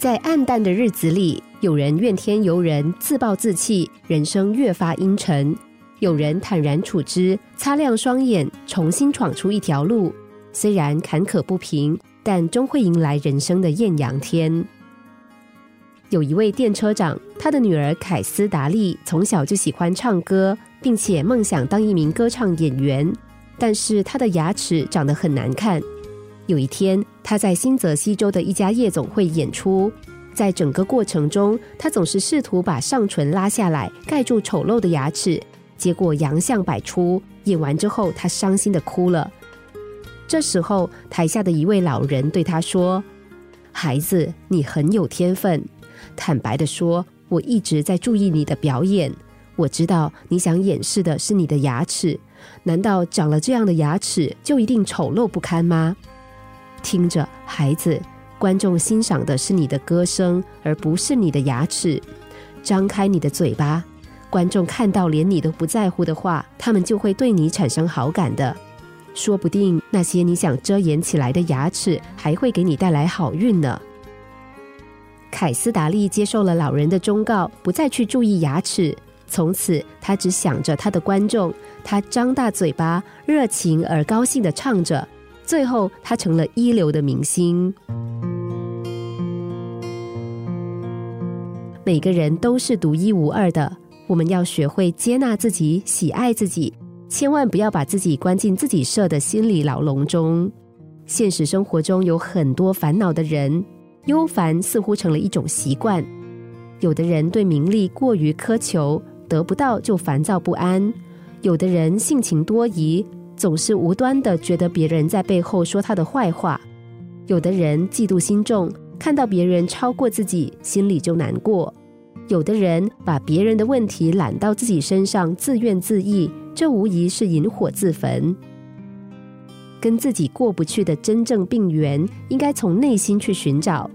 在暗淡的日子里，有人怨天尤人、自暴自弃，人生越发阴沉；有人坦然处之，擦亮双眼，重新闯出一条路。虽然坎坷不平，但终会迎来人生的艳阳天。有一位电车长，他的女儿凯斯达利从小就喜欢唱歌，并且梦想当一名歌唱演员，但是她的牙齿长得很难看。有一天，他在新泽西州的一家夜总会演出，在整个过程中，他总是试图把上唇拉下来盖住丑陋的牙齿，结果洋相百出。演完之后，他伤心的哭了。这时候，台下的一位老人对他说：“孩子，你很有天分。坦白的说，我一直在注意你的表演。我知道你想掩饰的是你的牙齿，难道长了这样的牙齿就一定丑陋不堪吗？”听着，孩子，观众欣赏的是你的歌声，而不是你的牙齿。张开你的嘴巴，观众看到连你都不在乎的话，他们就会对你产生好感的。说不定那些你想遮掩起来的牙齿，还会给你带来好运呢。凯斯达利接受了老人的忠告，不再去注意牙齿。从此，他只想着他的观众。他张大嘴巴，热情而高兴的唱着。最后，他成了一流的明星。每个人都是独一无二的，我们要学会接纳自己，喜爱自己，千万不要把自己关进自己设的心理牢笼中。现实生活中有很多烦恼的人，忧烦似乎成了一种习惯。有的人对名利过于苛求，得不到就烦躁不安；有的人性情多疑。总是无端的觉得别人在背后说他的坏话，有的人嫉妒心重，看到别人超过自己，心里就难过；有的人把别人的问题揽到自己身上，自怨自艾，这无疑是引火自焚。跟自己过不去的真正病源，应该从内心去寻找。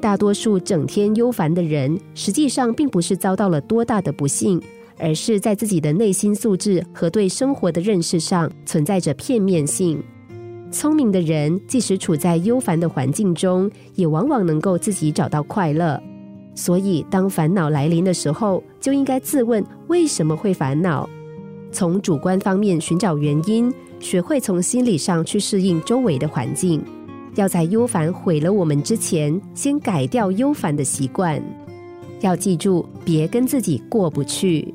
大多数整天忧烦的人，实际上并不是遭到了多大的不幸。而是在自己的内心素质和对生活的认识上存在着片面性。聪明的人即使处在忧烦的环境中，也往往能够自己找到快乐。所以，当烦恼来临的时候，就应该自问为什么会烦恼，从主观方面寻找原因，学会从心理上去适应周围的环境。要在忧烦毁了我们之前，先改掉忧烦的习惯。要记住，别跟自己过不去。